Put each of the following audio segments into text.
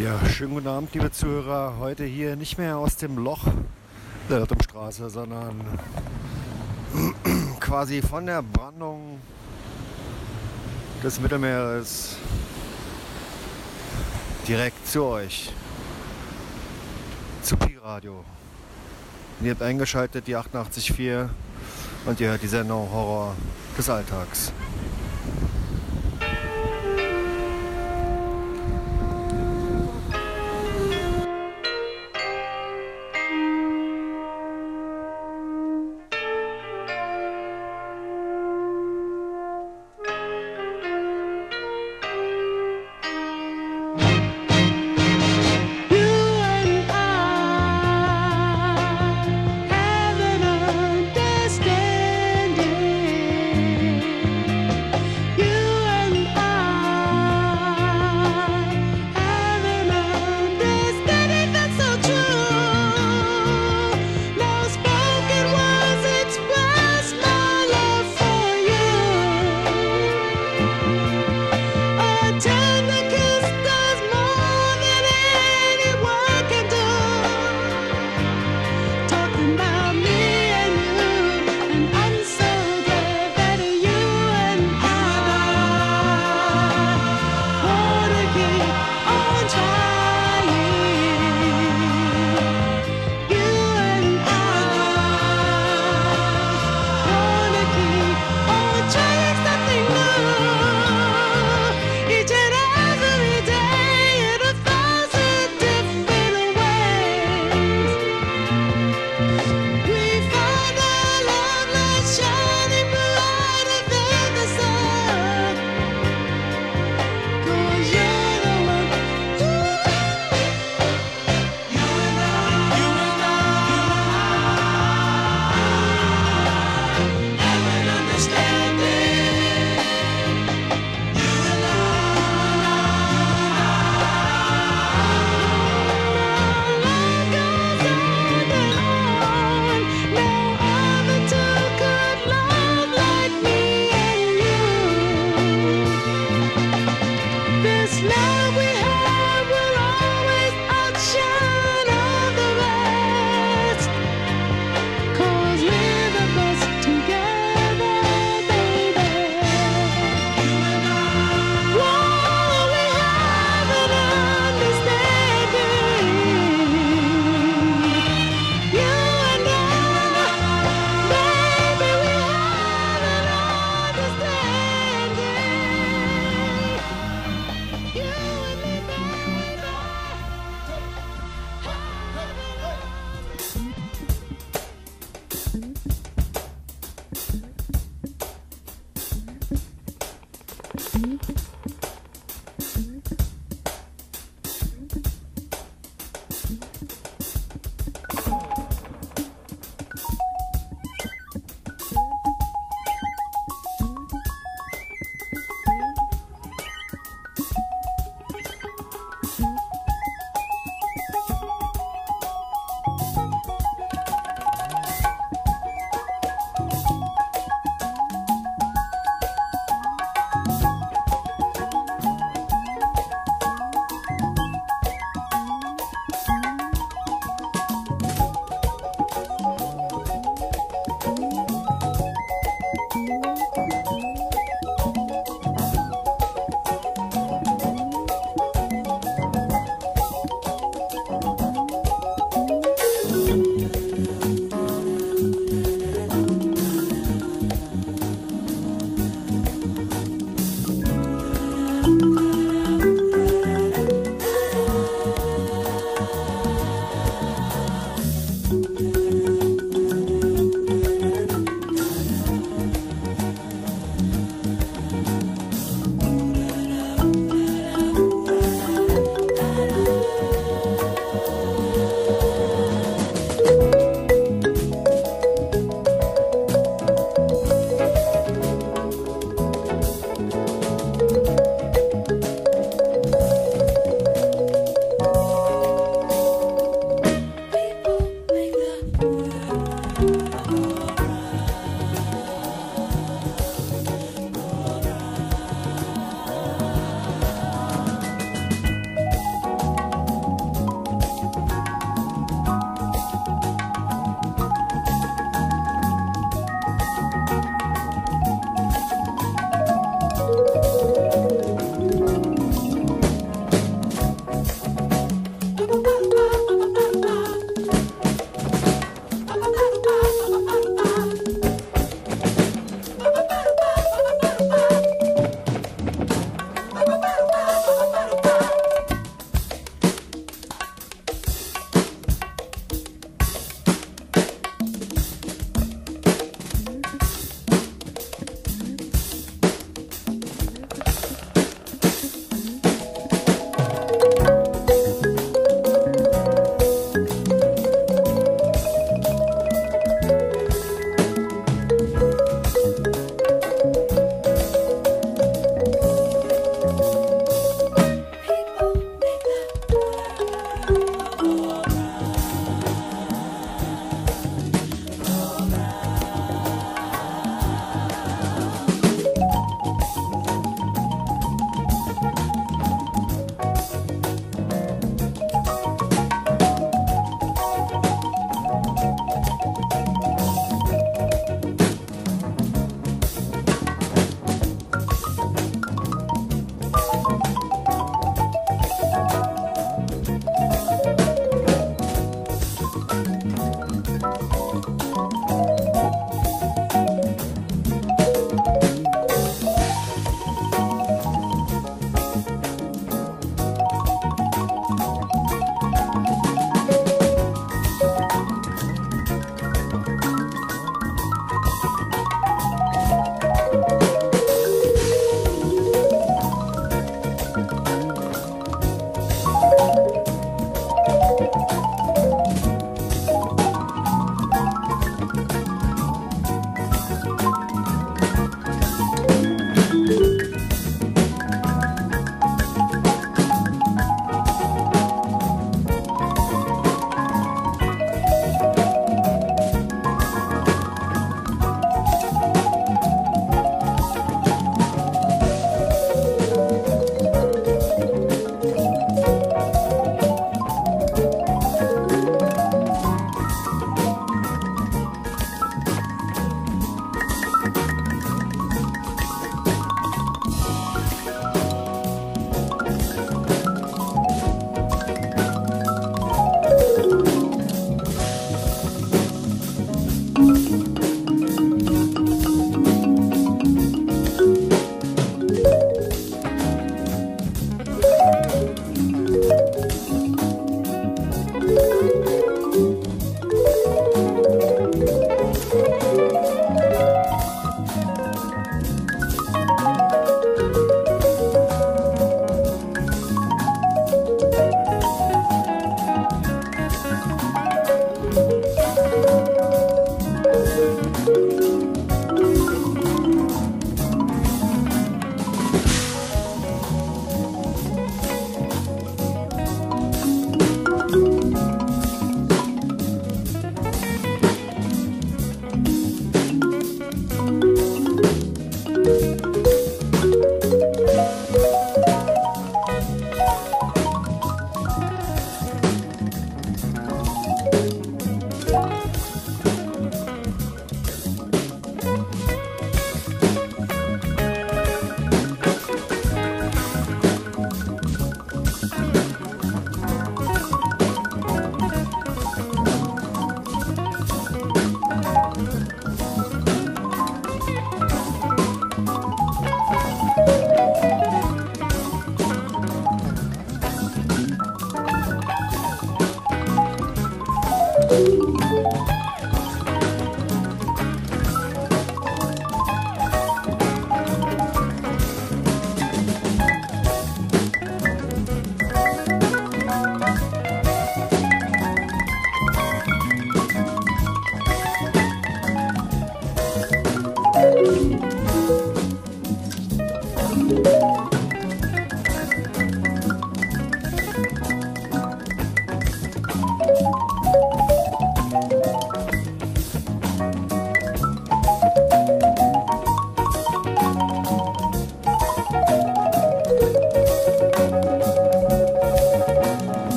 Ja, schönen guten Abend, liebe Zuhörer. Heute hier nicht mehr aus dem Loch der Irrtumstraße, sondern quasi von der Brandung des Mittelmeeres direkt zu euch. Zu Pi-Radio. Ihr habt eingeschaltet die 88.4 und ihr hört die Sendung Horror des Alltags.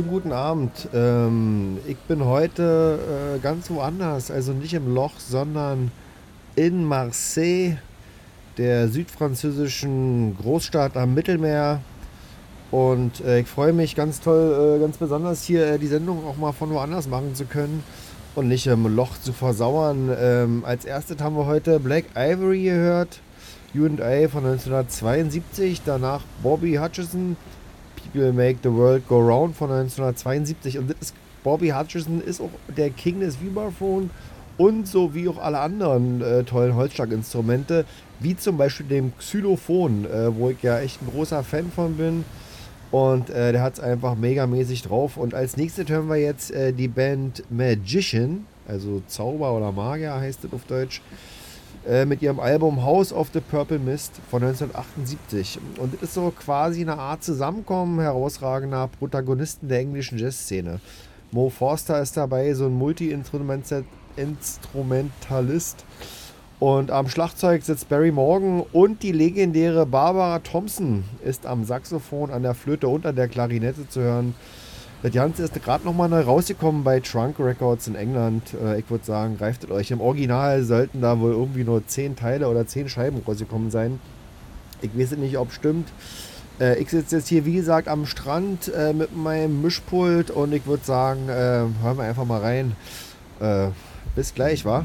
Schönen guten Abend. Ähm, ich bin heute äh, ganz woanders, also nicht im Loch, sondern in Marseille, der südfranzösischen Großstadt am Mittelmeer. Und äh, ich freue mich ganz toll, äh, ganz besonders hier äh, die Sendung auch mal von woanders machen zu können und nicht im Loch zu versauern. Ähm, als erstes haben wir heute Black Ivory gehört, UA von 1972, danach Bobby Hutchison People Make the World Go Round von 1972. Und ist, Bobby Hutcherson ist auch der King des Vibraphone und so wie auch alle anderen äh, tollen Holzschlaginstrumente, wie zum Beispiel dem Xylophon, äh, wo ich ja echt ein großer Fan von bin. Und äh, der hat es einfach megamäßig drauf. Und als nächstes hören wir jetzt äh, die Band Magician, also Zauber oder Magier heißt es auf Deutsch. Äh, mit ihrem Album House of the Purple Mist von 1978. Und das ist so quasi eine Art Zusammenkommen herausragender Protagonisten der englischen Jazzszene. Mo Forster ist dabei, so ein Multi-Instrumentalist. Und am Schlagzeug sitzt Barry Morgan und die legendäre Barbara Thompson ist am Saxophon, an der Flöte und an der Klarinette zu hören. Das Ganze ist gerade nochmal neu rausgekommen bei Trunk Records in England. Äh, ich würde sagen, greift es euch. Im Original sollten da wohl irgendwie nur 10 Teile oder 10 Scheiben rausgekommen sein. Ich weiß nicht, ob stimmt. Äh, ich sitze jetzt hier, wie gesagt, am Strand äh, mit meinem Mischpult und ich würde sagen, hören wir einfach mal rein. bis gleich, wa?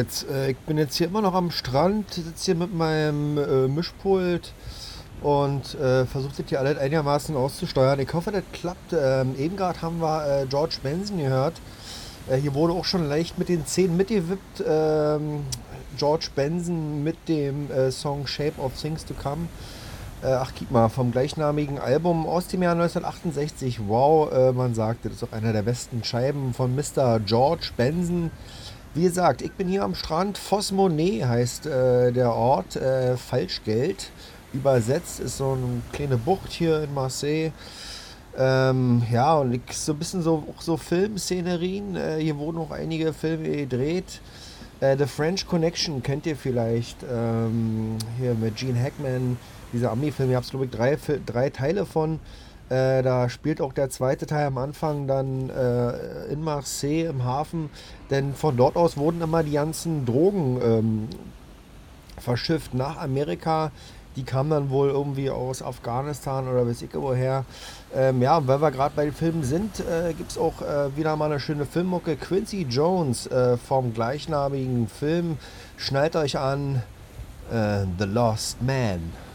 Jetzt, äh, ich bin jetzt hier immer noch am Strand, sitze hier mit meinem äh, Mischpult und äh, versuche das hier alles einigermaßen auszusteuern. Ich hoffe, das klappt. Ähm, eben gerade haben wir äh, George Benson gehört. Äh, hier wurde auch schon leicht mit den Zähnen mitgewippt. Ähm, George Benson mit dem äh, Song Shape of Things to Come. Ach, guck mal, vom gleichnamigen Album aus dem Jahr 1968. Wow, man sagt, das ist auch einer der besten Scheiben von Mr. George Benson. Wie gesagt, ich bin hier am Strand. Fosmonet heißt äh, der Ort. Äh, Falschgeld. Übersetzt ist so eine kleine Bucht hier in Marseille. Ähm, ja, und ich, so ein bisschen so, auch so Filmszenerien. Äh, hier wurden auch einige Filme gedreht. Äh, The French Connection kennt ihr vielleicht. Ähm, hier mit Gene Hackman dieser Ami-Film, ihr habt glaube ich drei, drei Teile von. Äh, da spielt auch der zweite Teil am Anfang dann äh, in Marseille im Hafen, denn von dort aus wurden immer die ganzen Drogen ähm, verschifft nach Amerika. Die kamen dann wohl irgendwie aus Afghanistan oder weiß ich woher. Ähm, ja, weil wir gerade bei den Filmen sind, äh, gibt es auch äh, wieder mal eine schöne Filmmucke. Quincy Jones äh, vom gleichnamigen Film. Schnallt euch an. Äh, The Lost Man.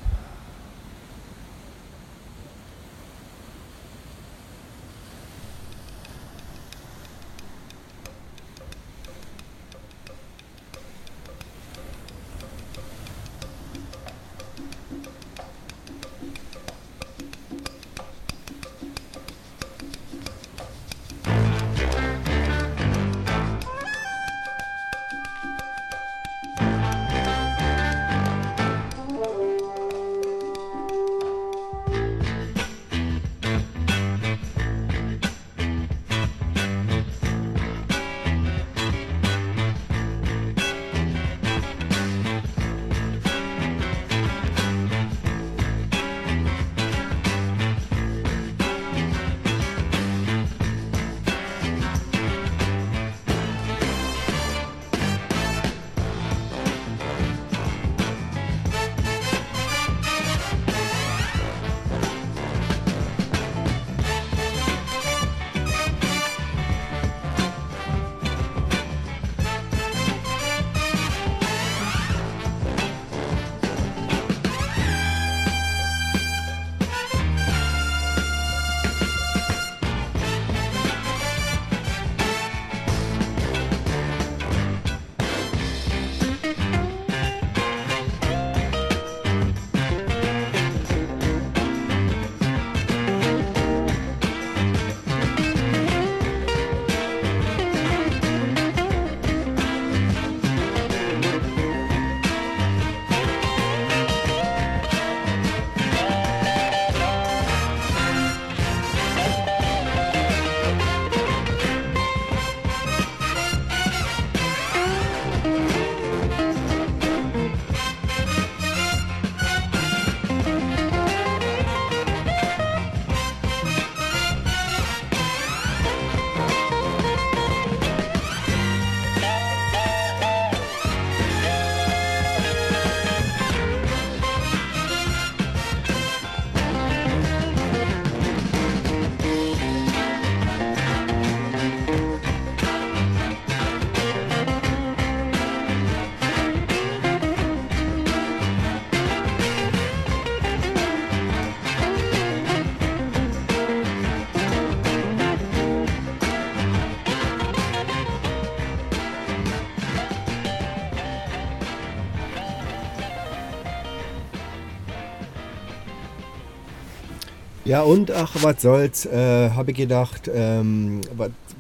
Ja, und ach, was soll's, äh, habe ich gedacht, ähm,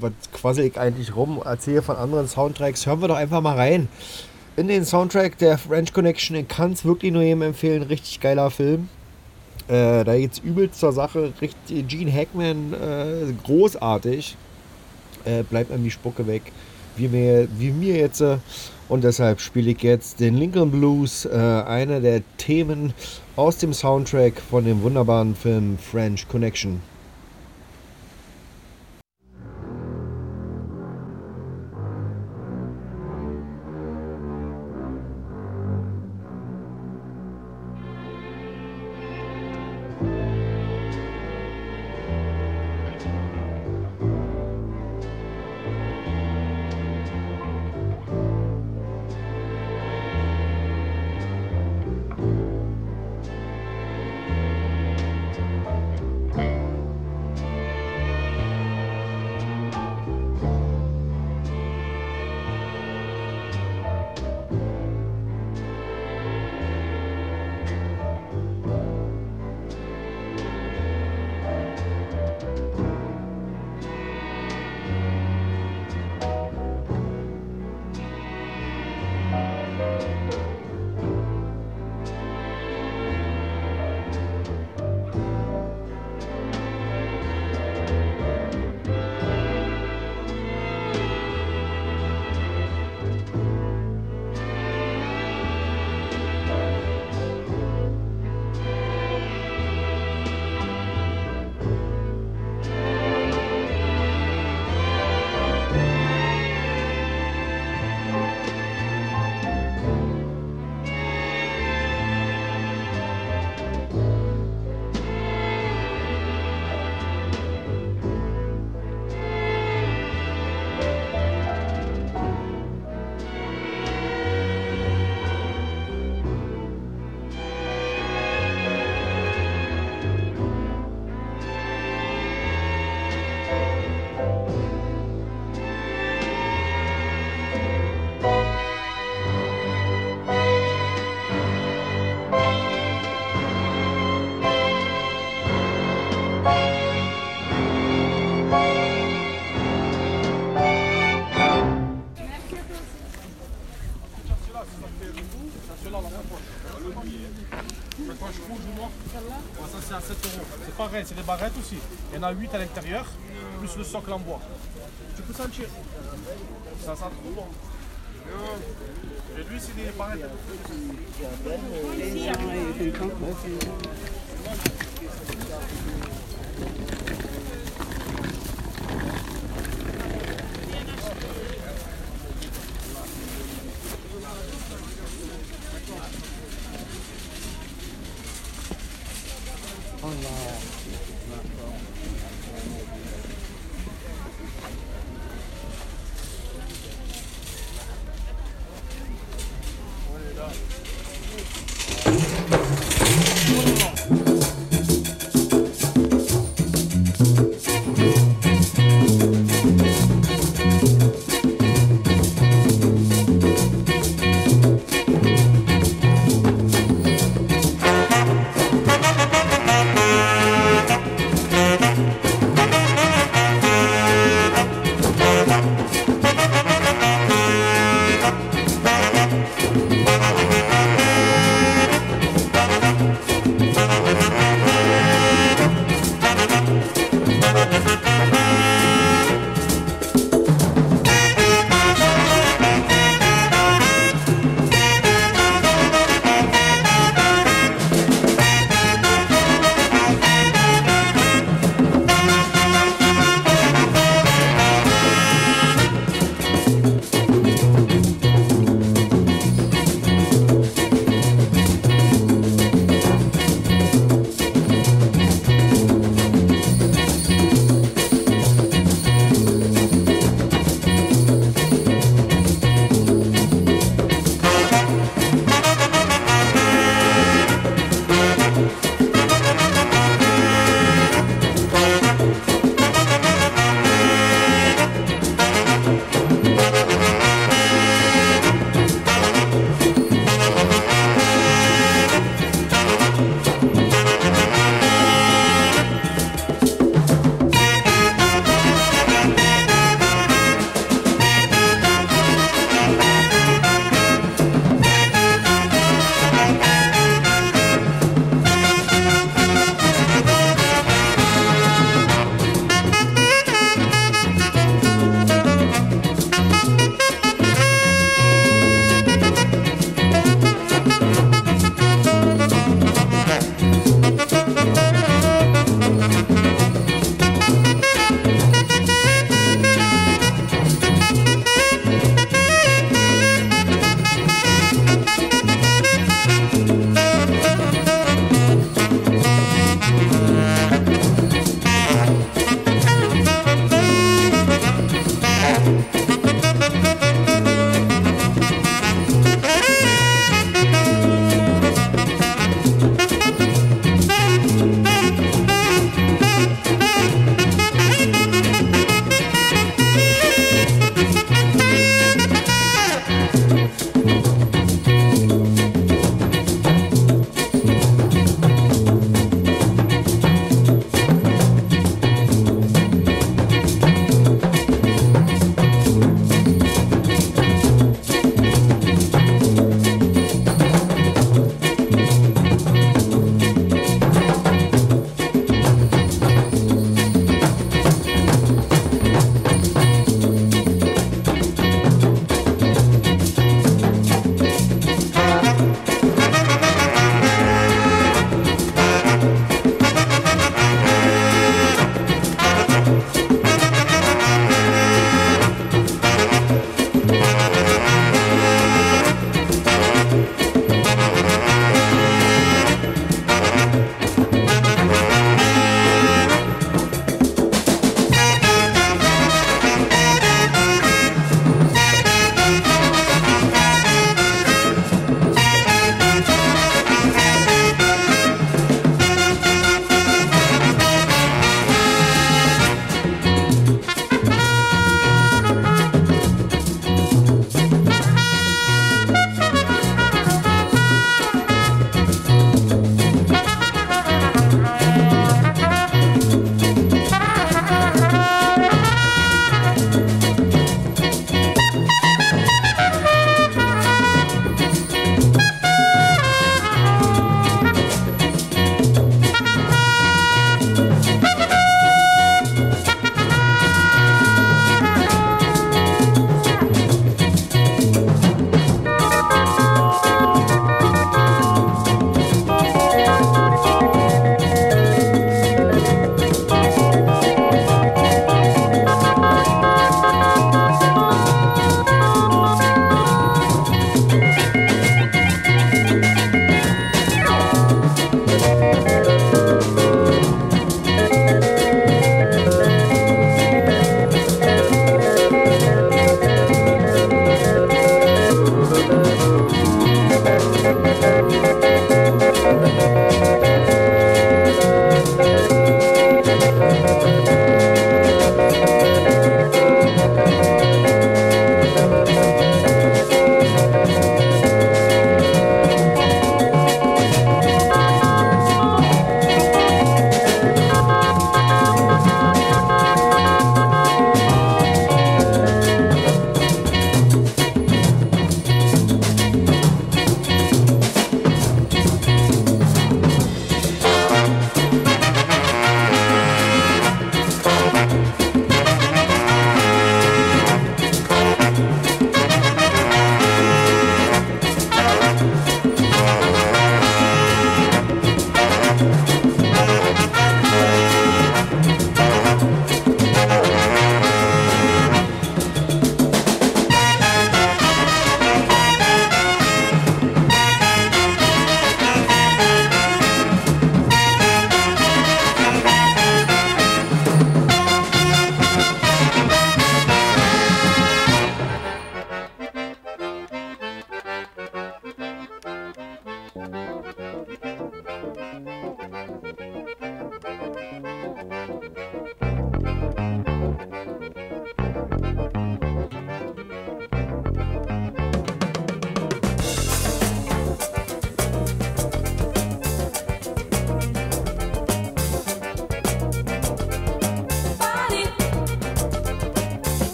was quassel ich eigentlich rum, erzähle von anderen Soundtracks, hören wir doch einfach mal rein. In den Soundtrack der French Connection, ich kann es wirklich nur jedem empfehlen, richtig geiler Film. Äh, da geht's übelst zur Sache, richtig, Gene Hackman, äh, großartig. Äh, bleibt mir die Spucke weg, wie mir, wie mir jetzt. Äh, und deshalb spiele ich jetzt den Lincoln Blues, äh, einer der Themen aus dem Soundtrack von dem wunderbaren Film French Connection. Ça, c'est à 7 euros. C'est pareil, c'est des barrettes aussi. Il y en a 8 à l'intérieur, plus le socle en bois. Tu peux sentir. Ça sent trop bon. Et lui, c'est des barrettes.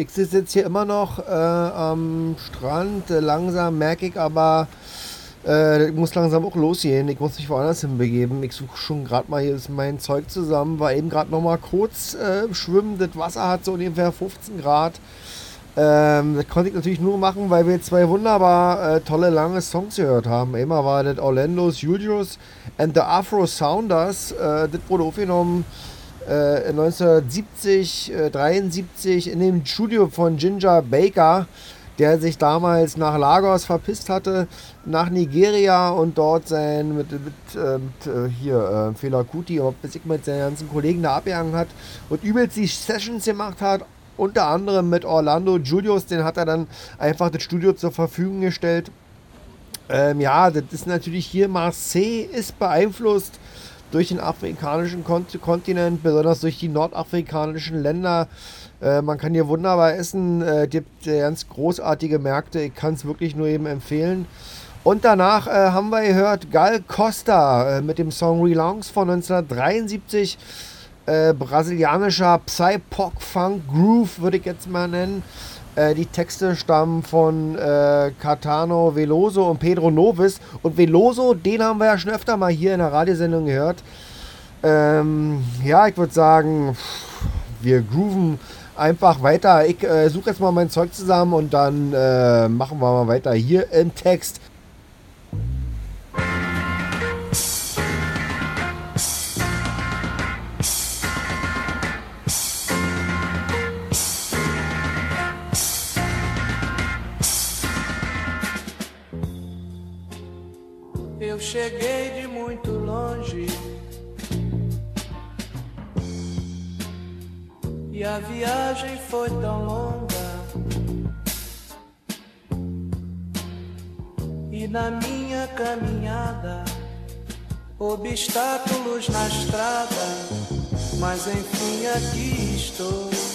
Ich sitze jetzt hier immer noch äh, am Strand. Langsam merke ich aber, äh, ich muss langsam auch losgehen. Ich muss mich woanders hinbegeben. Ich suche schon gerade mal hier mein Zeug zusammen. War eben gerade noch mal kurz äh, schwimmen. Das Wasser hat so ungefähr 15 Grad. Ähm, das konnte ich natürlich nur machen, weil wir zwei wunderbar äh, tolle lange Songs gehört haben. Einmal war das Orlando's Julius and the Afro Sounders. Äh, das wurde aufgenommen 1970, äh, 73 äh, in dem Studio von Ginger Baker, der sich damals nach Lagos verpisst hatte, nach Nigeria und dort sein mit, mit, äh, mit hier äh, Fela Kuti, mit seinen ganzen Kollegen da abgehangen hat und übelst die Sessions gemacht hat. Unter anderem mit Orlando Julius, den hat er dann einfach das Studio zur Verfügung gestellt. Ähm, ja, das ist natürlich hier, Marseille ist beeinflusst durch den afrikanischen Kontinent, besonders durch die nordafrikanischen Länder. Äh, man kann hier wunderbar essen, äh, gibt äh, ganz großartige Märkte. Ich kann es wirklich nur eben empfehlen. Und danach äh, haben wir gehört Gal Costa äh, mit dem Song Relongs von 1973. Äh, brasilianischer Psy-Pop-Funk Groove würde ich jetzt mal nennen. Äh, die Texte stammen von äh, Catano Veloso und Pedro Novis. Und Veloso, den haben wir ja schon öfter mal hier in der Radiosendung gehört. Ähm, ja, ich würde sagen, wir grooven einfach weiter. Ich äh, suche jetzt mal mein Zeug zusammen und dann äh, machen wir mal weiter hier im Text. Cheguei de muito longe. E a viagem foi tão longa. E na minha caminhada, obstáculos na estrada, mas enfim aqui estou.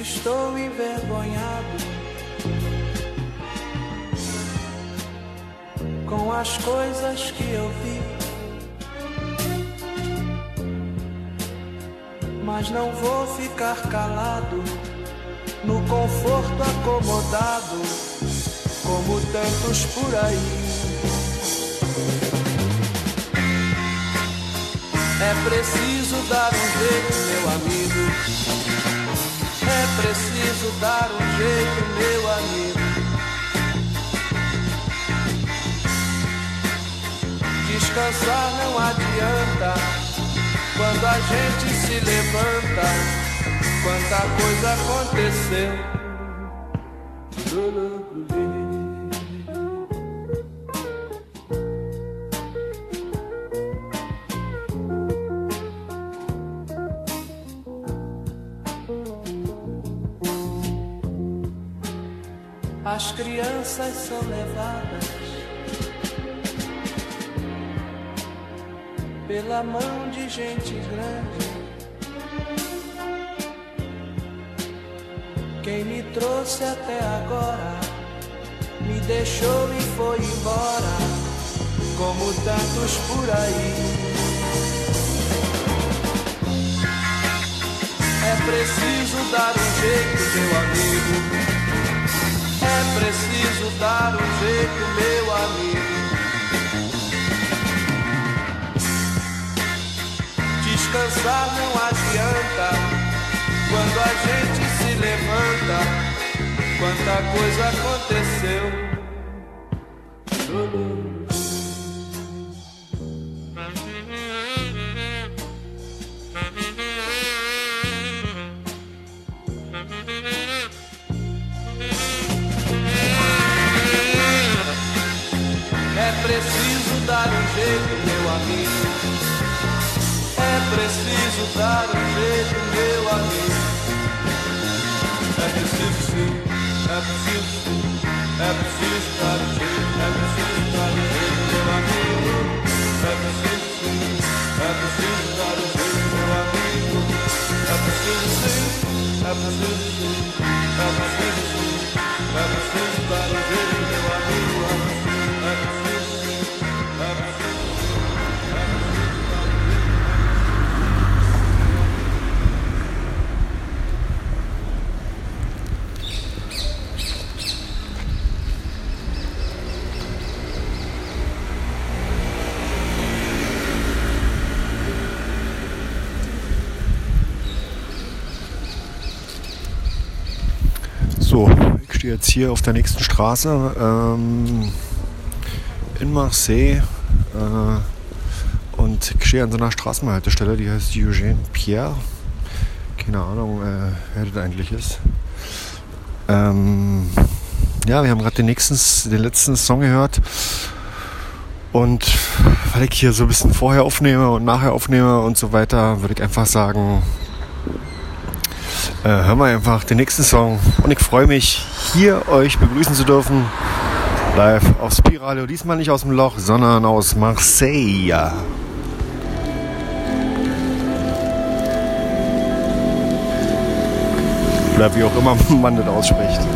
Estou envergonhado com as coisas que eu vi. Mas não vou ficar calado no conforto acomodado, como tantos por aí. É preciso dar um jeito, meu amigo preciso dar um jeito, meu amigo. Descansar não adianta quando a gente se levanta. Quanta coisa aconteceu. Crianças são levadas pela mão de gente grande. Quem me trouxe até agora me deixou e foi embora, como tantos por aí. É preciso dar um jeito, meu amigo preciso dar um jeito, meu amigo. Descansar não adianta quando a gente se levanta. Quanta coisa aconteceu. preciso dar um jeito, meu amigo. É preciso sim, é preciso sim, é preciso dar um jeito, é preciso dar um jeito, meu amigo. É preciso sim, é preciso dar um jeito, meu amigo. É preciso sim, é preciso sim, é preciso sim, é preciso jetzt hier auf der nächsten Straße ähm, in Marseille äh, und stehe an so einer Straßenhaltestelle, die heißt Eugène Pierre. Keine Ahnung, äh, wer das eigentlich ist. Ähm, ja, wir haben gerade den, nächsten, den letzten Song gehört. Und weil ich hier so ein bisschen vorher aufnehme und nachher aufnehme und so weiter, würde ich einfach sagen, äh, hören wir einfach den nächsten Song. Und ich freue mich, hier euch begrüßen zu dürfen. Live auf Spiradio. Diesmal nicht aus dem Loch, sondern aus Marseille. Oder wie auch immer man das ausspricht.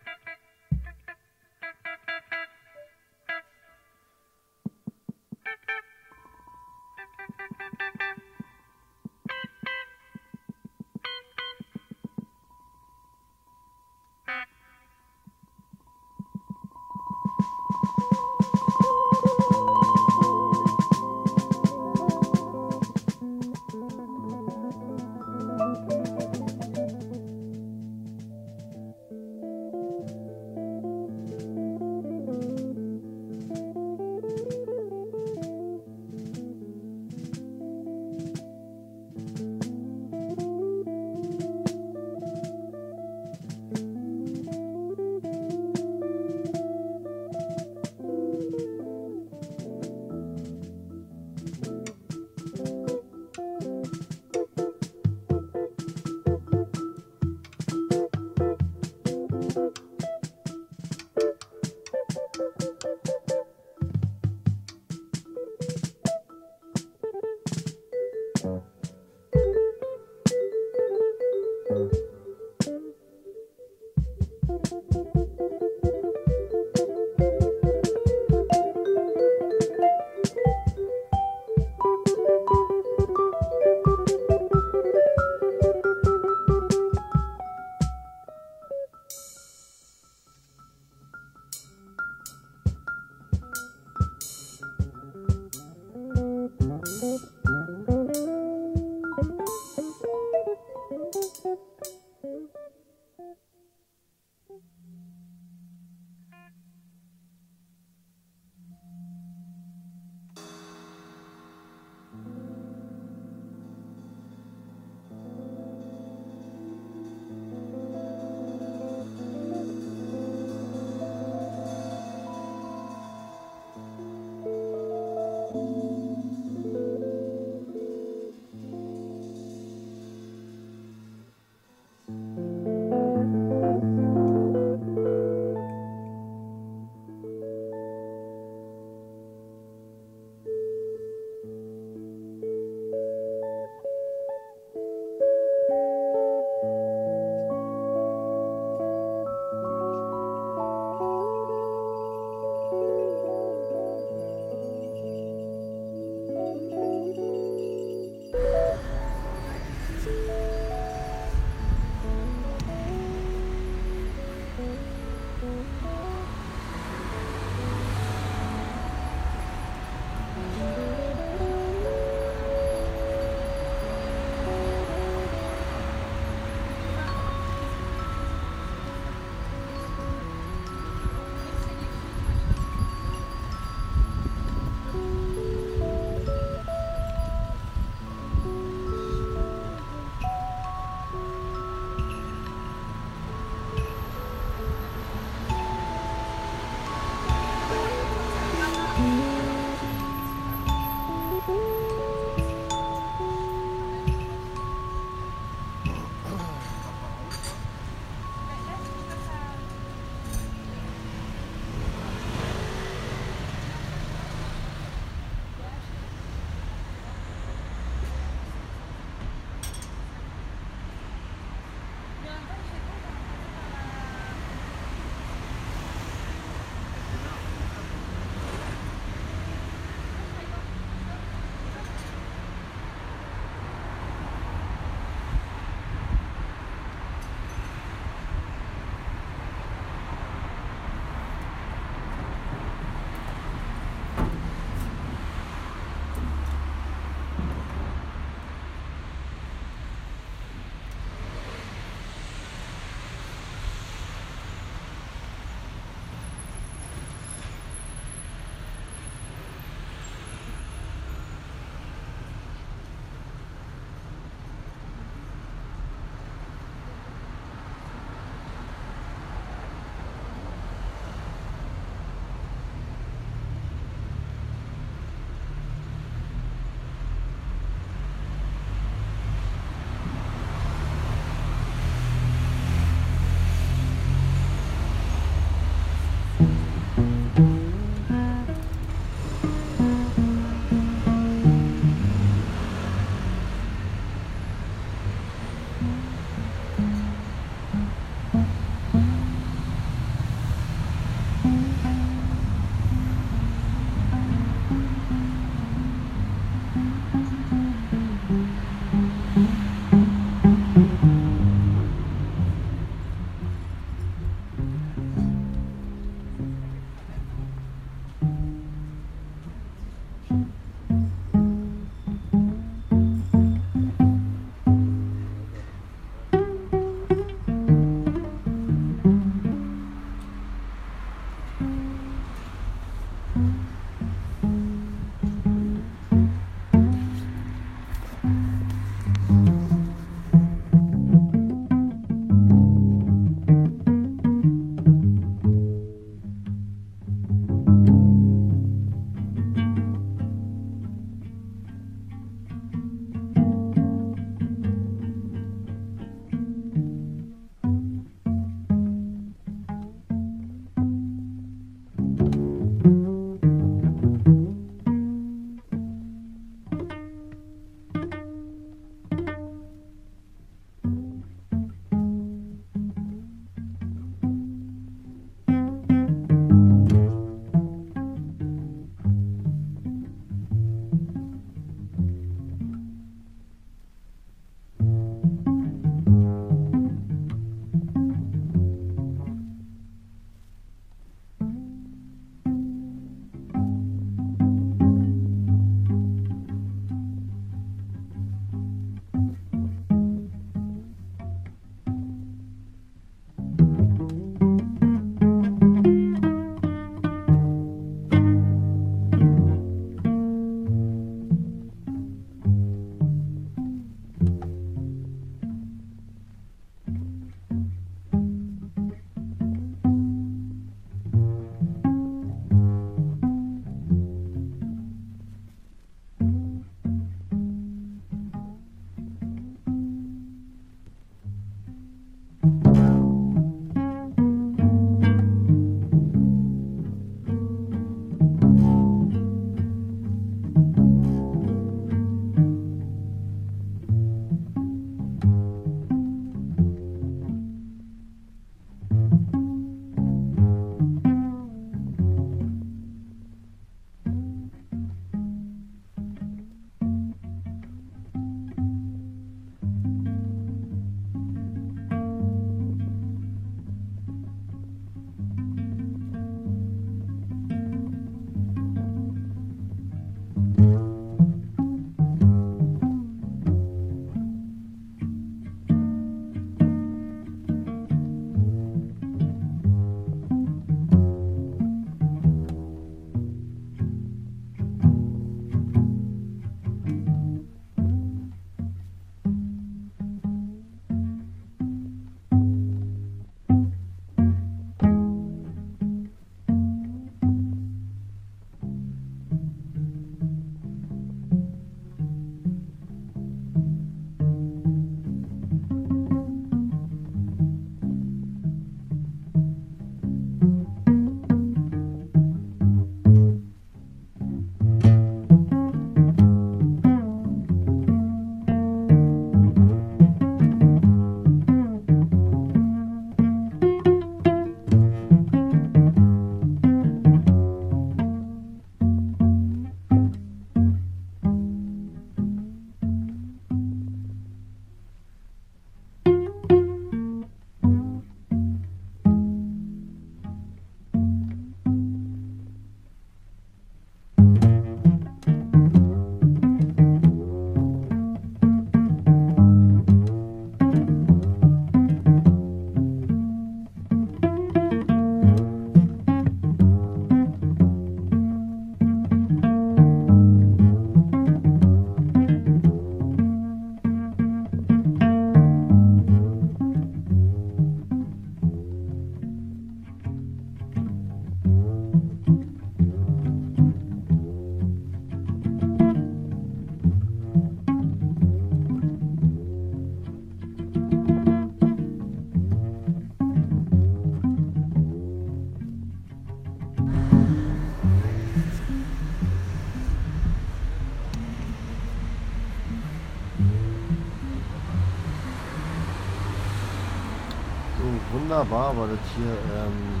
Wunderbar war das hier. Ähm,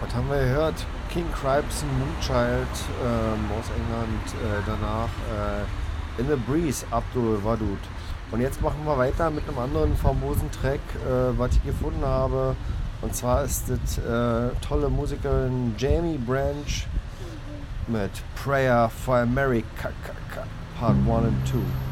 was haben wir gehört? King Crimson Moonchild ähm, aus England. Äh, danach äh, In the Breeze, Abdul Wadud. Und jetzt machen wir weiter mit einem anderen famosen Track, äh, was ich gefunden habe. Und zwar ist das äh, tolle Musikerin Jamie Branch mit Prayer for America Part 1 und 2.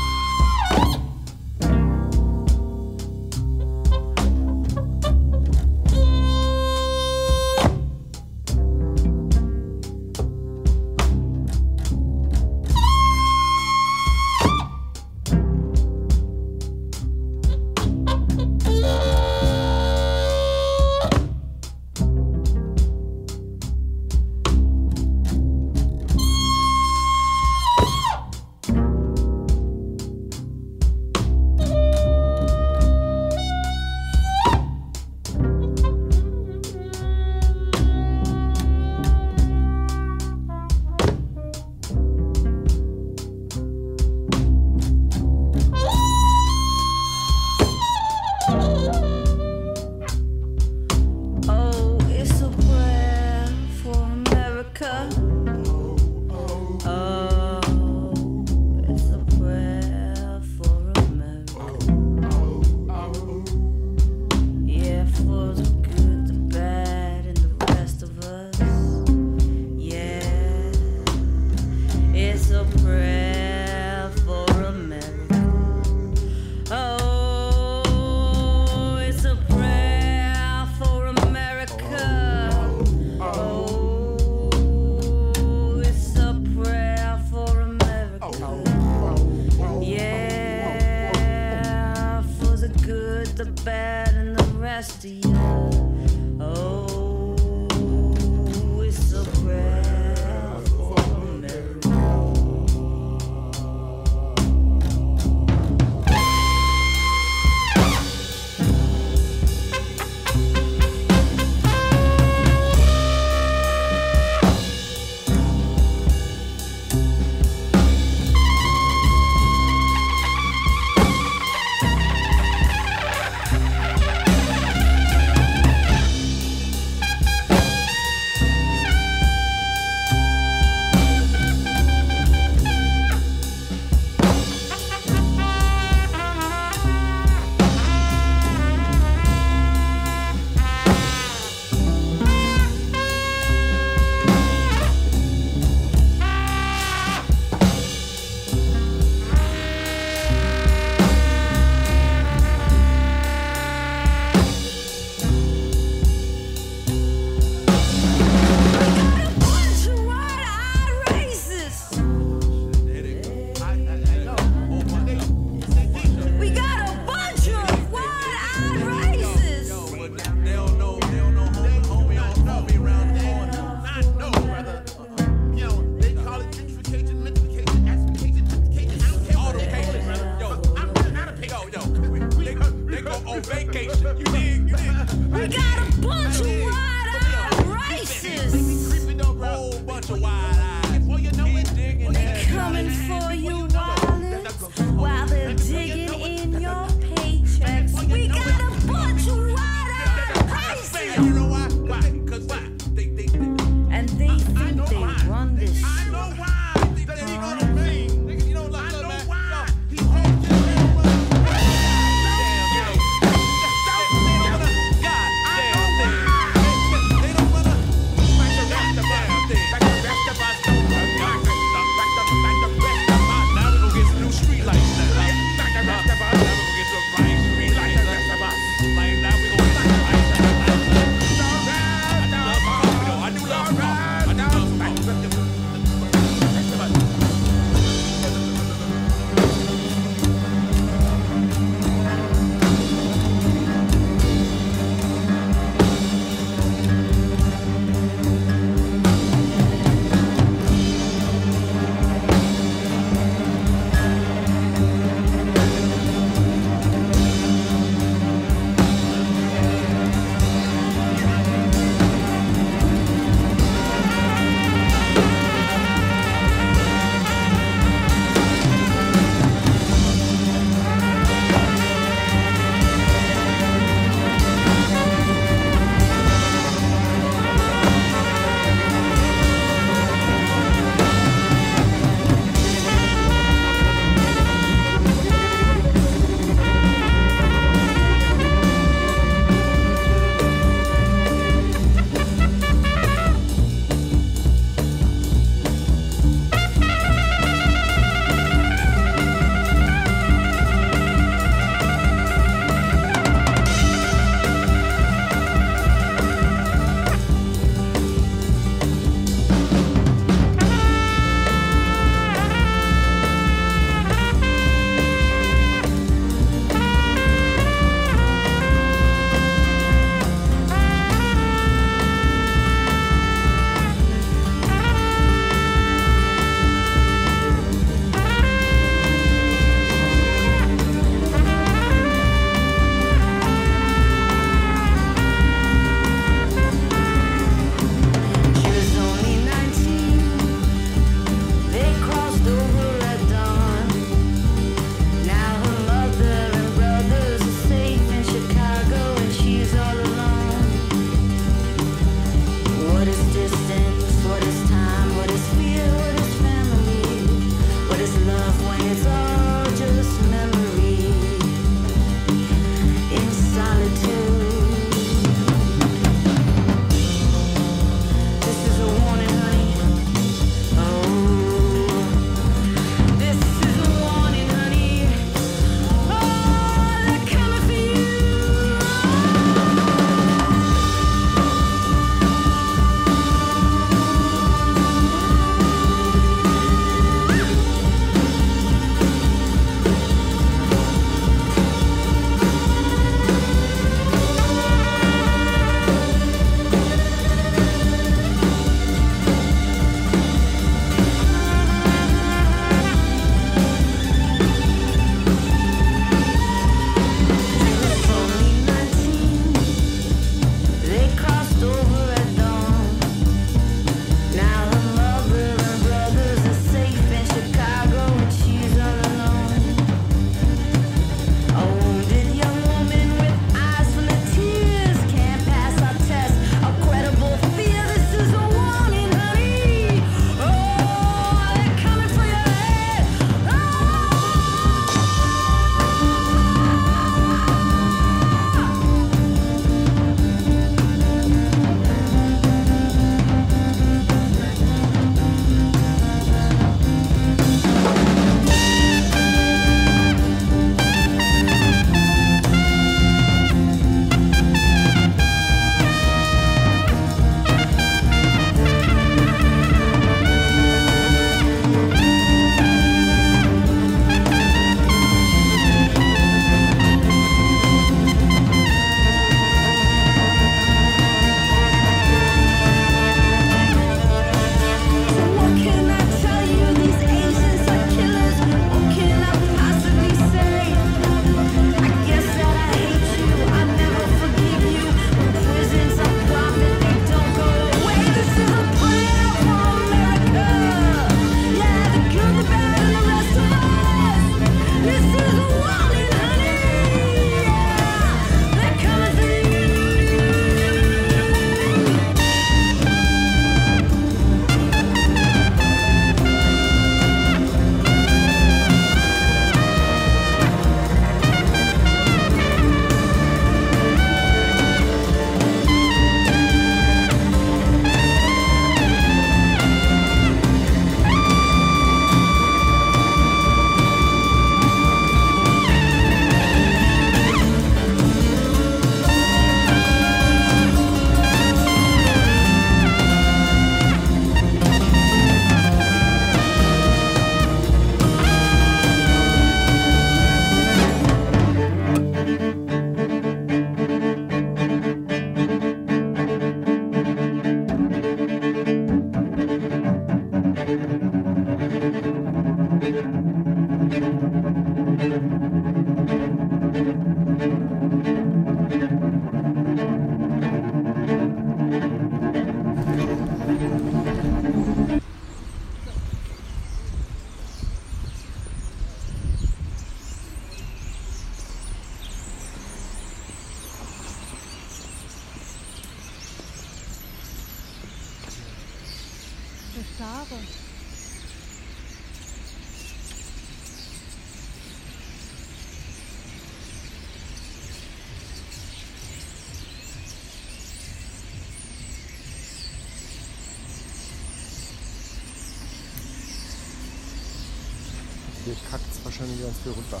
Hier kackt es wahrscheinlich ganz viel runter.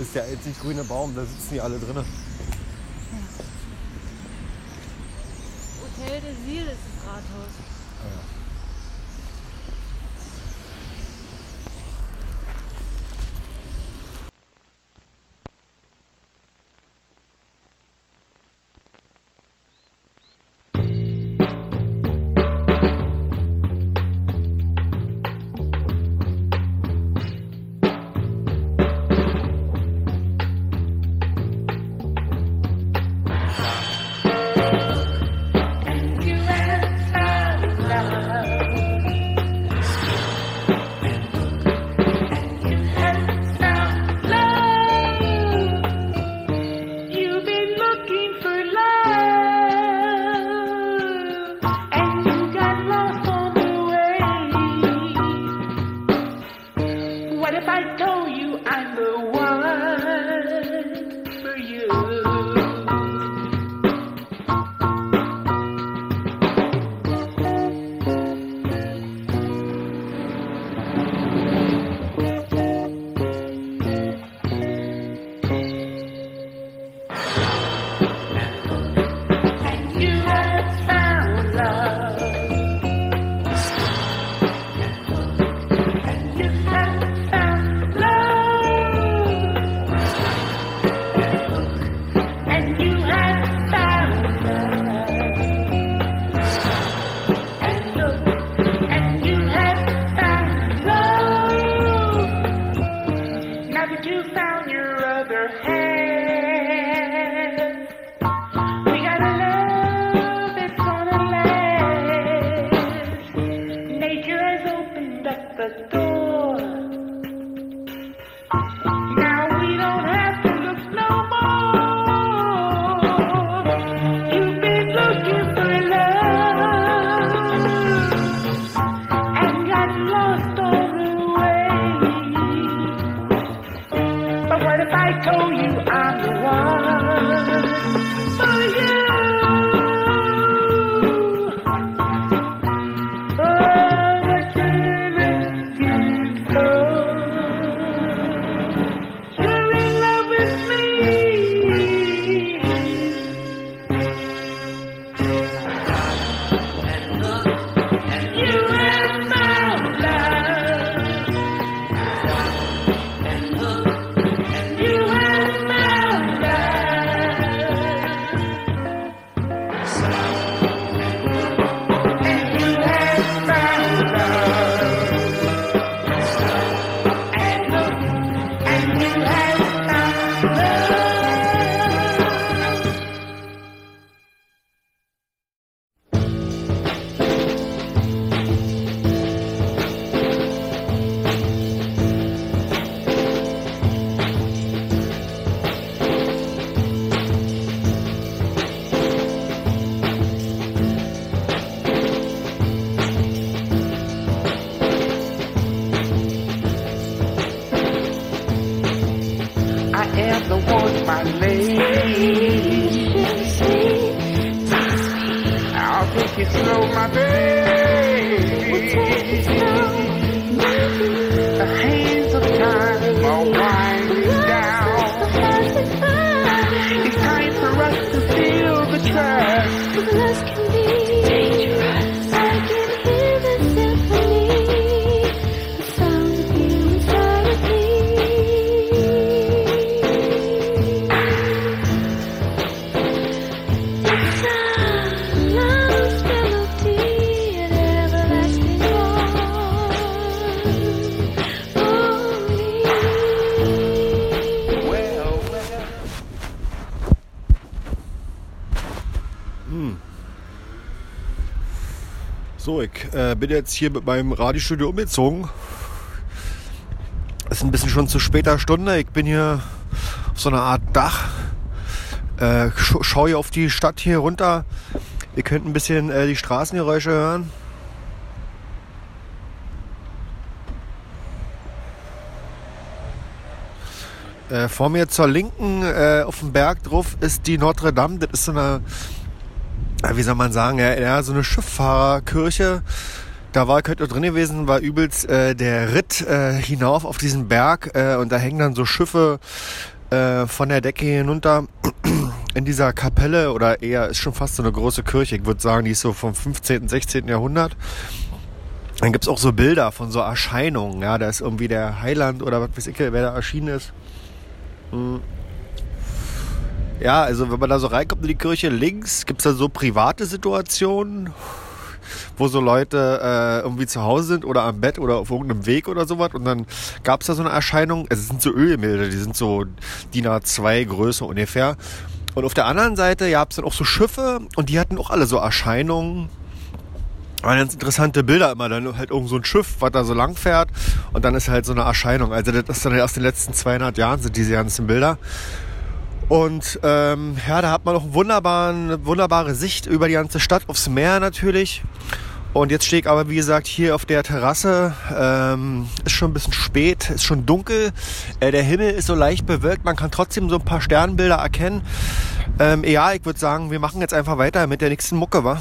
Ist der einzig grüne Baum, da sitzen die alle drinnen. Hotel de Ville ist das Rathaus. Ah, ja. I am the one, my lady. I'll take it slow, my baby. The hands of time are winding down. It's time for us to feel the trust. äh, bin jetzt hier mit meinem Radiostudio umgezogen. Ist ein bisschen schon zu später Stunde. Ich bin hier auf so einer Art Dach. Äh, schau hier auf die Stadt hier runter. Ihr könnt ein bisschen äh, die Straßengeräusche hören. Äh, vor mir zur Linken äh, auf dem Berg drauf ist die Notre Dame. Das ist so eine wie soll man sagen, ja, so eine Schifffahrerkirche. Da war heute drin gewesen, war übelst äh, der Ritt äh, hinauf auf diesen Berg äh, und da hängen dann so Schiffe äh, von der Decke hinunter in dieser Kapelle oder eher ist schon fast so eine große Kirche. Ich würde sagen, die ist so vom 15., 16. Jahrhundert. Dann gibt's auch so Bilder von so Erscheinungen. Ja, da ist irgendwie der Heiland oder was weiß ich, wer da erschienen ist. Hm. Ja, also wenn man da so reinkommt in die Kirche, links gibt's da so private Situationen, wo so Leute äh, irgendwie zu Hause sind oder am Bett oder auf irgendeinem Weg oder sowas. Und dann gab's da so eine Erscheinung, es sind so Ölgemälde, die sind so DIN A2 Größe ungefähr. Und auf der anderen Seite gab es dann auch so Schiffe und die hatten auch alle so Erscheinungen. Waren ganz interessante Bilder immer. Dann halt irgend so ein Schiff, was da so lang fährt und dann ist halt so eine Erscheinung. Also das ist dann aus den letzten 200 Jahren sind diese ganzen Bilder. Und ähm, ja, da hat man wunderbaren, eine wunderbare Sicht über die ganze Stadt, aufs Meer natürlich. Und jetzt stehe ich aber, wie gesagt, hier auf der Terrasse. Ähm, ist schon ein bisschen spät, ist schon dunkel. Äh, der Himmel ist so leicht bewölkt. Man kann trotzdem so ein paar Sternbilder erkennen. Ähm, ja, ich würde sagen, wir machen jetzt einfach weiter mit der nächsten Mucke, wa?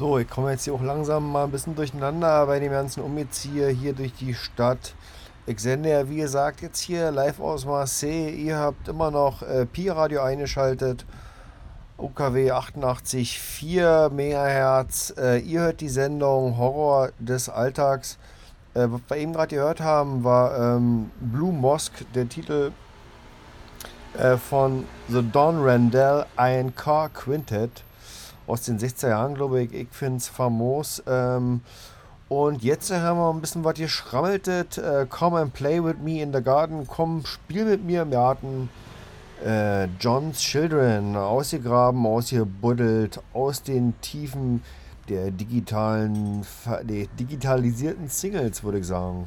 So, ich komme jetzt hier auch langsam mal ein bisschen durcheinander bei dem ganzen Umgezieher hier durch die Stadt. Ich sende ja, wie gesagt, jetzt hier live aus Marseille. Ihr habt immer noch äh, Pi-Radio eingeschaltet. UKW 88,4 MHz. Äh, ihr hört die Sendung Horror des Alltags. Äh, was wir eben gerade gehört haben, war ähm, Blue Mosque, der Titel äh, von The Don Randell, Iron Car Quintet aus den 60er Jahren, glaube ich. Ich finde es famos. Ähm, und jetzt haben wir ein bisschen was hier schrammeltet. Äh, come and play with me in the garden. Komm, spiel mit mir im Garten. Äh, John's Children ausgegraben, ausgebuddelt aus den Tiefen der digitalen, der digitalisierten Singles, würde ich sagen.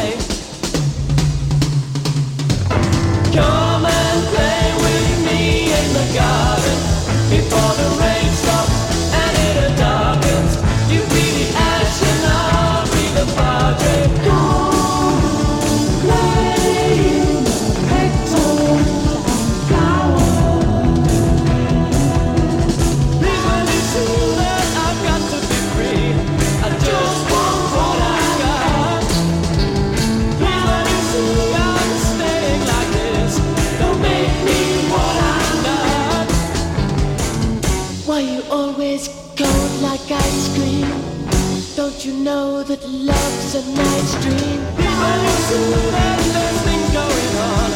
come You know that love's a night's dream? People listen and there's things going on.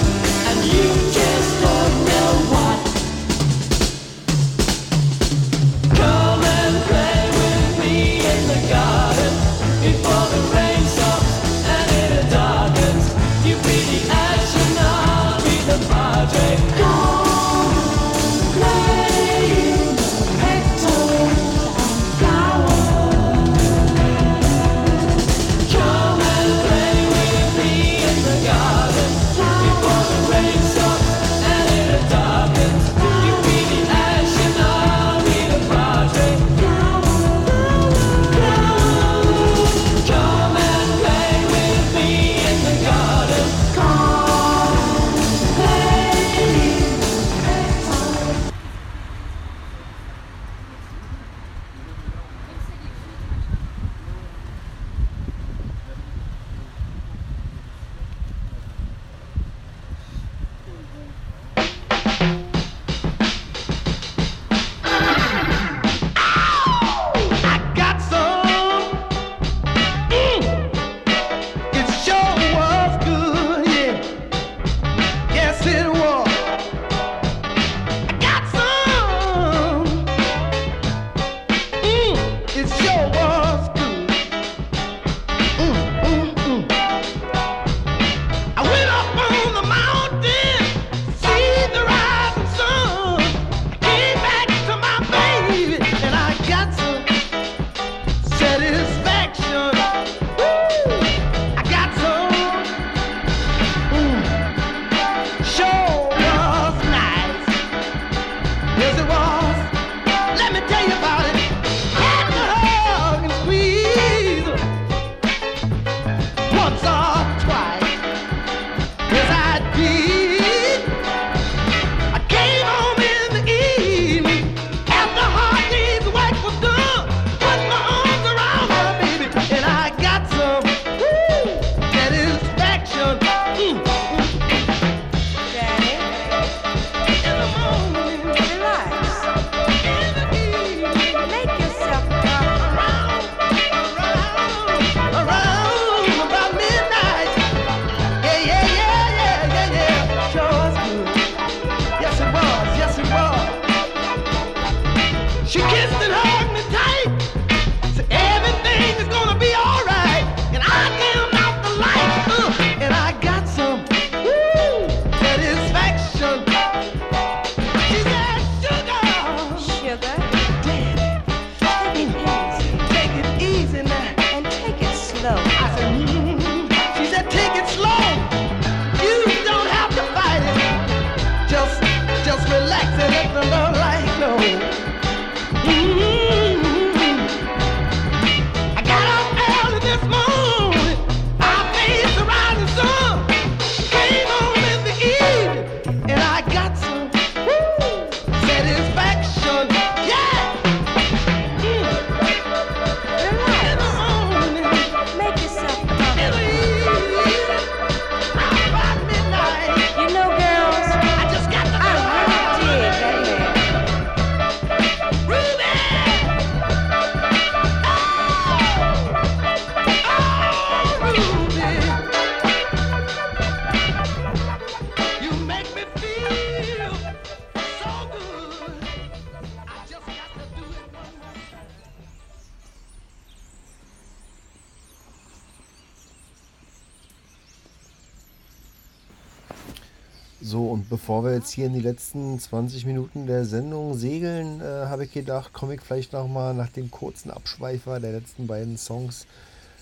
Bevor wir jetzt hier in die letzten 20 Minuten der Sendung segeln, äh, habe ich gedacht, komme ich vielleicht nochmal nach dem kurzen Abschweifer der letzten beiden Songs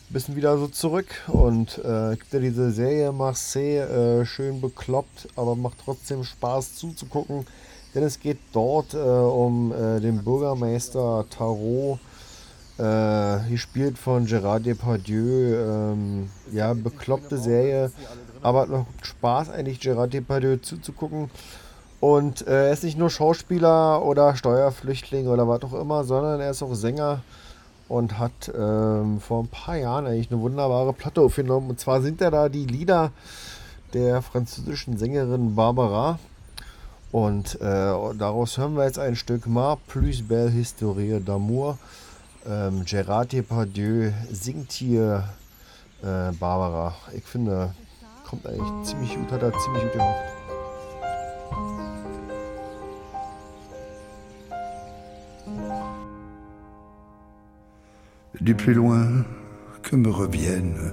ein bisschen wieder so zurück. Und äh, gibt ja diese Serie Marseille, äh, schön bekloppt, aber macht trotzdem Spaß zuzugucken. Denn es geht dort äh, um äh, den Bürgermeister Tarot, äh, gespielt von Gerard Depardieu. Ähm, ja, bekloppte Serie, aber noch Spaß eigentlich Gerard Depardieu zuzugucken. Und äh, er ist nicht nur Schauspieler oder Steuerflüchtling oder was auch immer, sondern er ist auch Sänger und hat ähm, vor ein paar Jahren eigentlich eine wunderbare Platte aufgenommen. Und zwar sind ja da die Lieder der französischen Sängerin Barbara. Und äh, daraus hören wir jetzt ein Stück Ma plus belle Historie d'amour. Ähm, Gerard Depardieu singt hier äh, Barbara. Ich finde, ziemlich er ziemlich gut gemacht. du plus loin que me revienne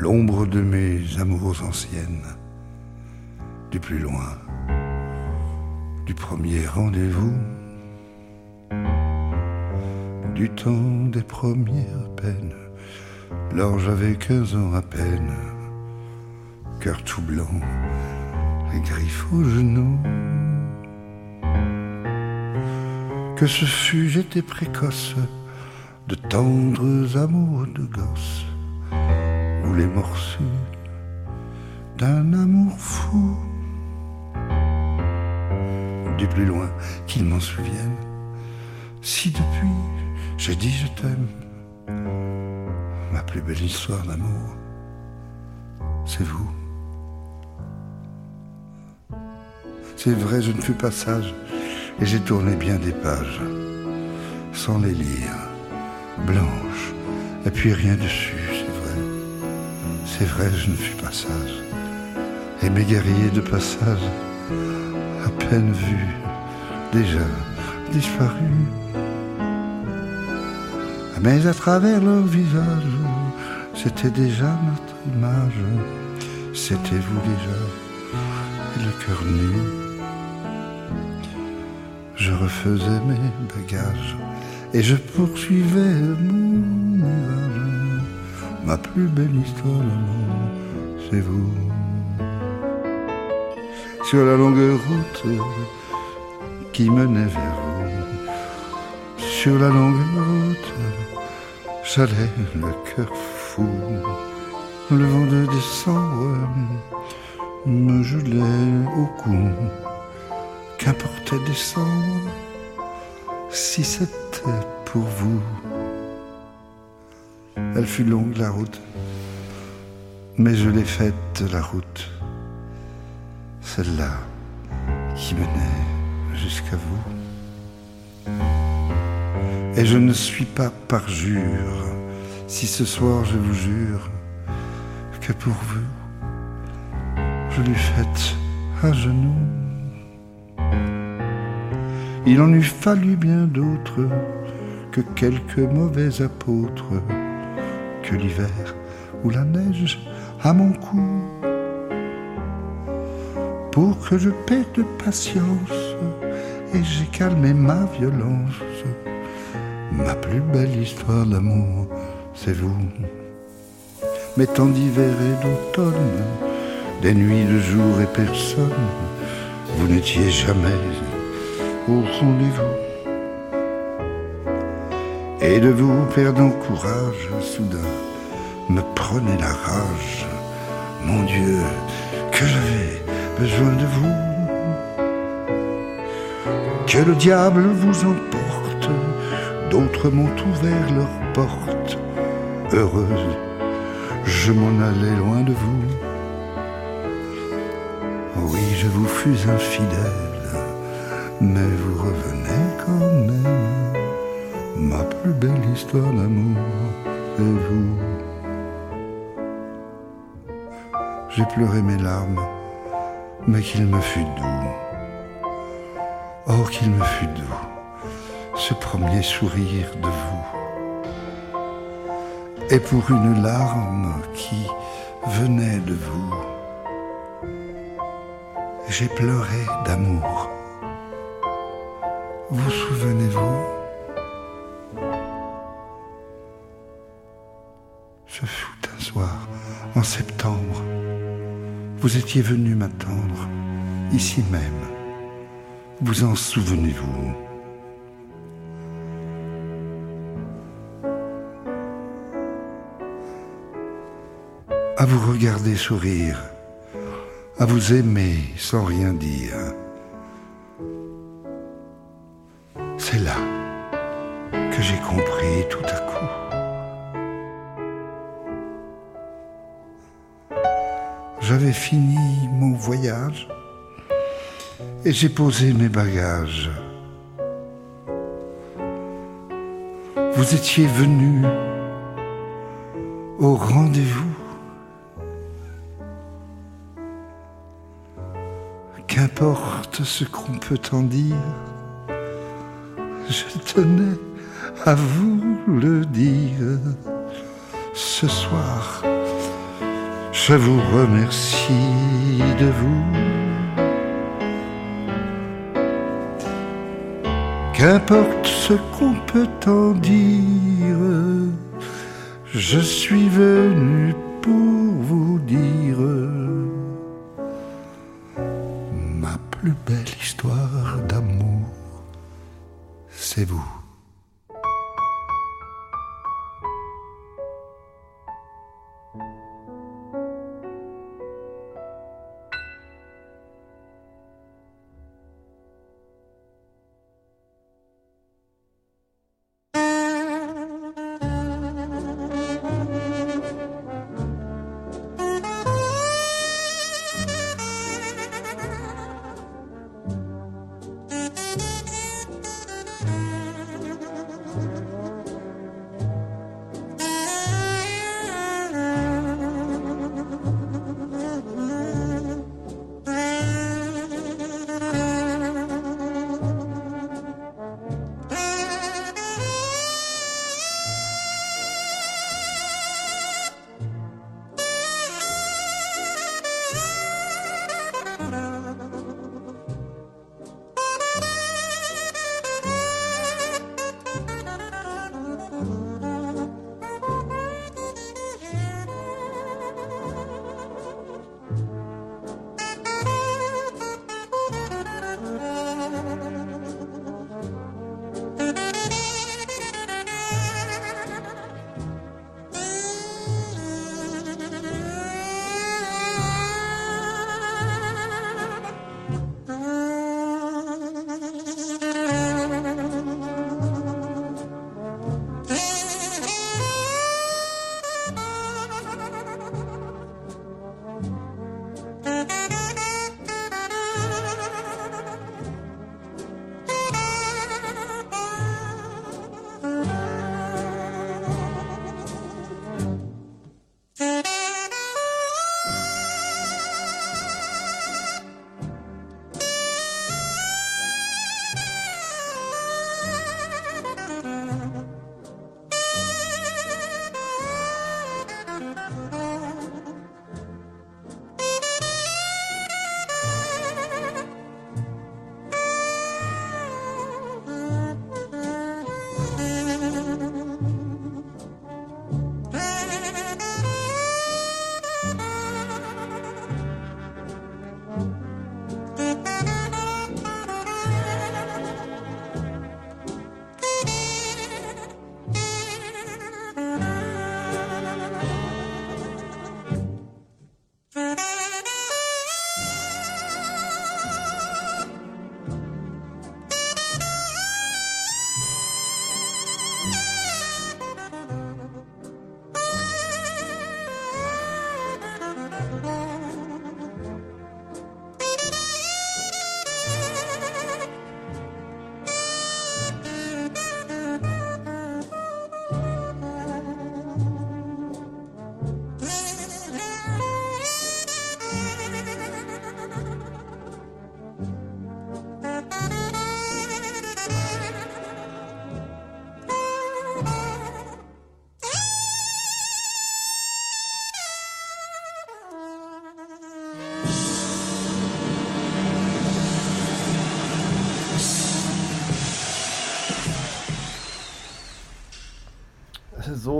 l'ombre de mes amours anciennes, du plus loin du premier rendez-vous, du temps des premières peines, lors j'avais 15 ans à peine, cœur tout blanc, les griffes aux genoux. Que ce fut, j'étais précoce, de tendres amours de gosse, ou les morsures d'un amour fou. Du plus loin qu'ils m'en souviennent, si depuis j'ai dit je t'aime, ma plus belle histoire d'amour, c'est vous. C'est vrai, je ne fus pas sage, et j'ai tourné bien des pages, sans les lire blanche, et puis rien dessus, c'est vrai. C'est vrai, je ne fus pas sage. Et mes guerriers de passage, à peine vus, déjà disparus. Mais à travers leur visage, c'était déjà notre image, c'était vous déjà, et le cœur nu. Refaisais mes bagages et je poursuivais mon mirage. Ma plus belle histoire d'amour, c'est vous. Sur la longue route qui menait vers vous, sur la longue route, j'allais le cœur fou. Le vent de décembre me gelait au cou. Si c'était pour vous. Elle fut longue la route, mais je l'ai faite la route, celle-là qui menait jusqu'à vous. Et je ne suis pas parjure si ce soir je vous jure que pour vous, je l'ai faite à genoux. Il en eût fallu bien d'autres que quelques mauvais apôtres, que l'hiver ou la neige à mon cou, pour que je perde patience et j'ai calmé ma violence. Ma plus belle histoire d'amour, c'est vous. Mes temps d'hiver et d'automne, des nuits de jour et personne, vous n'étiez jamais au rendez-vous. Et de vous perdant courage, soudain me prenait la rage. Mon Dieu, que j'avais besoin de vous. Que le diable vous emporte, d'autres m'ont ouvert leurs portes. Heureuse, je m'en allais loin de vous. Oui, je vous fus infidèle, mais vous revenez quand même. Ma plus belle histoire d'amour, c'est vous. J'ai pleuré mes larmes, mais qu'il me fut doux. Oh, qu'il me fut doux, ce premier sourire de vous. Et pour une larme qui venait de vous, j'ai pleuré d'amour. Vous souvenez-vous Ce fut un soir, en septembre. Vous étiez venu m'attendre, ici même. Vous en souvenez-vous À vous regarder sourire, à vous aimer sans rien dire. C'est là que j'ai compris tout à coup. J'avais fini mon voyage et j'ai posé mes bagages. Vous étiez venu au rendez-vous. Qu'importe ce qu'on peut en dire, je tenais à vous le dire ce soir. Je vous remercie de vous. Qu'importe ce qu'on peut en dire, je suis venu pour vous dire ma plus belle histoire Vous.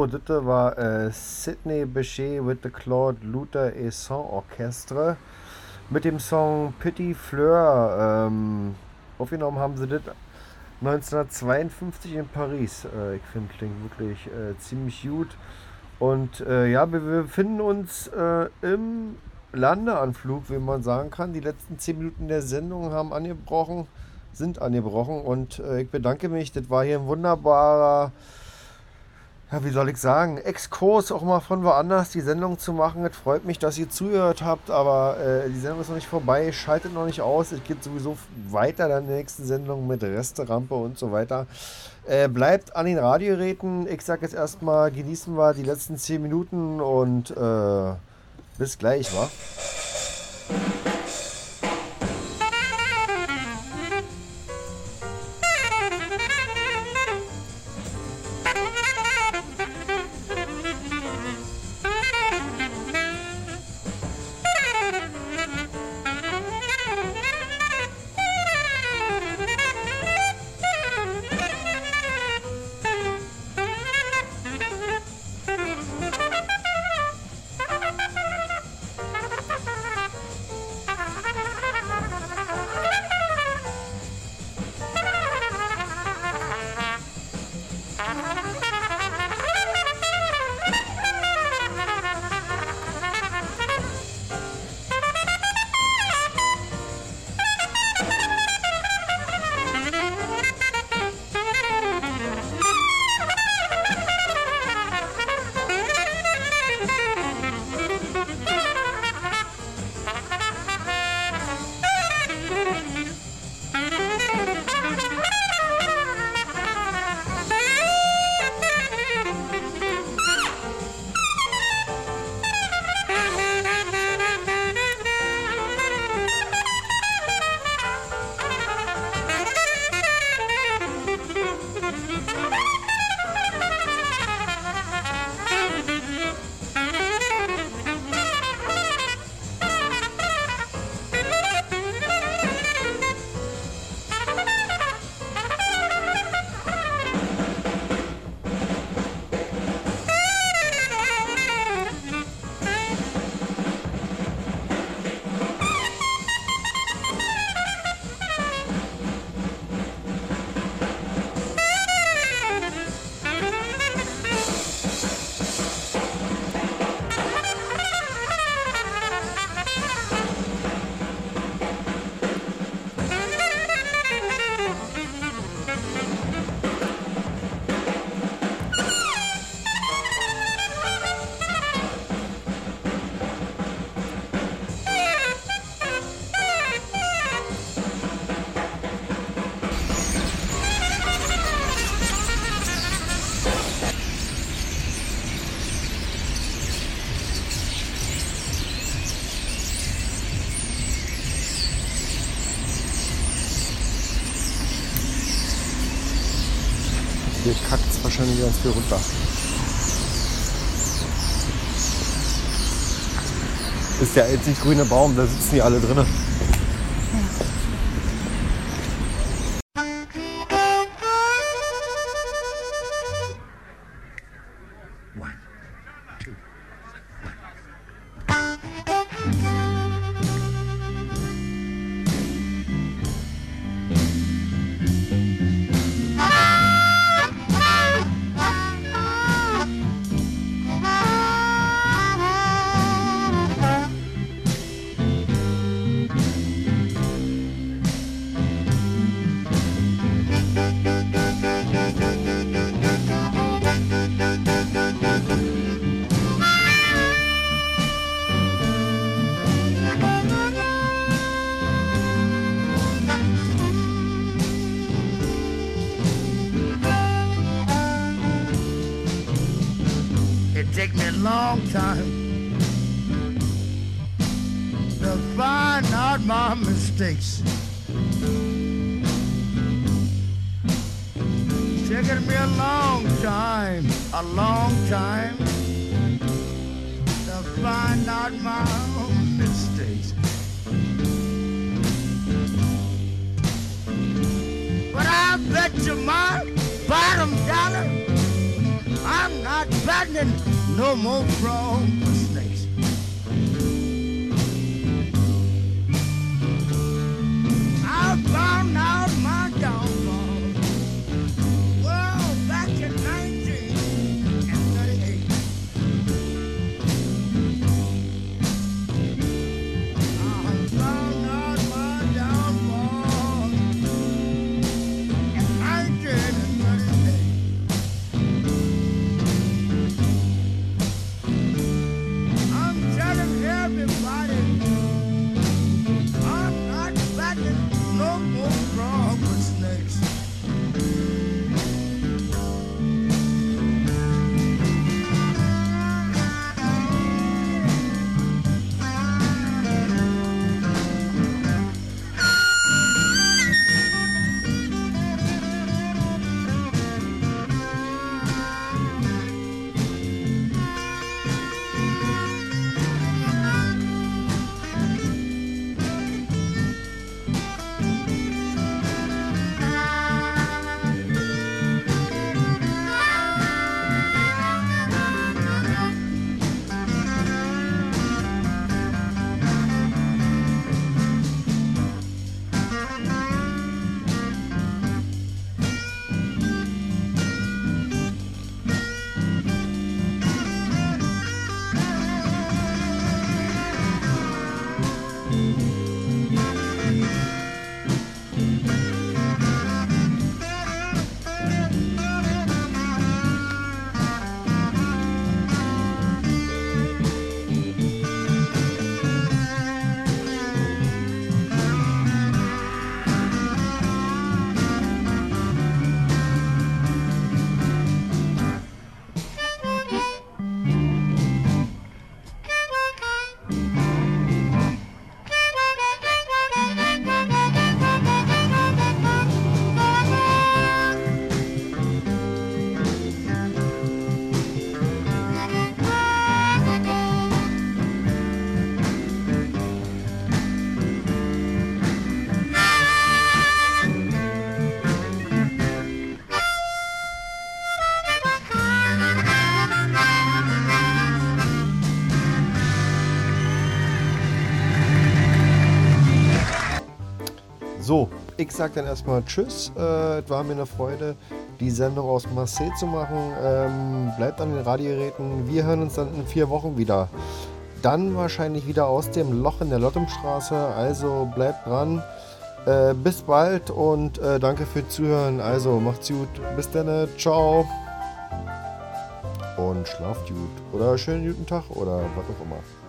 Das war äh, Sidney Bechet with the Claude Luther et Son Orchestre mit dem Song Petit Fleur. Ähm, aufgenommen haben sie das 1952 in Paris. Äh, ich finde, klingt wirklich äh, ziemlich gut. Und ja, wir, befinden uns im Landeanflug, wie man sagen kann. Die letzten 10 Minuten der Sendung haben angebrochen, sind angebrochen. Und äh, ich bedanke mich. Das war hier ein wunderbarer ja, wie soll ich sagen, Exkurs auch mal von woanders die Sendung zu machen. Es freut mich, dass ihr zugehört habt, aber äh, die Sendung ist noch nicht vorbei. Schaltet noch nicht aus. Es geht sowieso weiter in der nächsten Sendung mit Resterampe und so weiter. Äh, bleibt an den Radiogeräten. Ich sage jetzt erstmal, genießen wir die letzten 10 Minuten und äh, bis gleich, wa? Wahrscheinlich ganz viel runter. Ist der einzig grüne Baum, da sitzen die alle drinnen. Ich sag dann erstmal Tschüss. Äh, es war mir eine Freude, die Sendung aus Marseille zu machen. Ähm, bleibt an den Radiogeräten. Wir hören uns dann in vier Wochen wieder. Dann wahrscheinlich wieder aus dem Loch in der Lottumstraße. Also bleibt dran. Äh, bis bald und äh, danke für Zuhören. Also macht's gut. Bis dann. Ciao. Und schlaft gut. Oder schönen guten Tag oder was auch immer.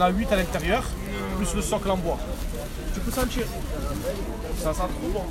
En a 8 à l'intérieur, plus le socle en bois. Tu peux sentir. Ça sent trop bon.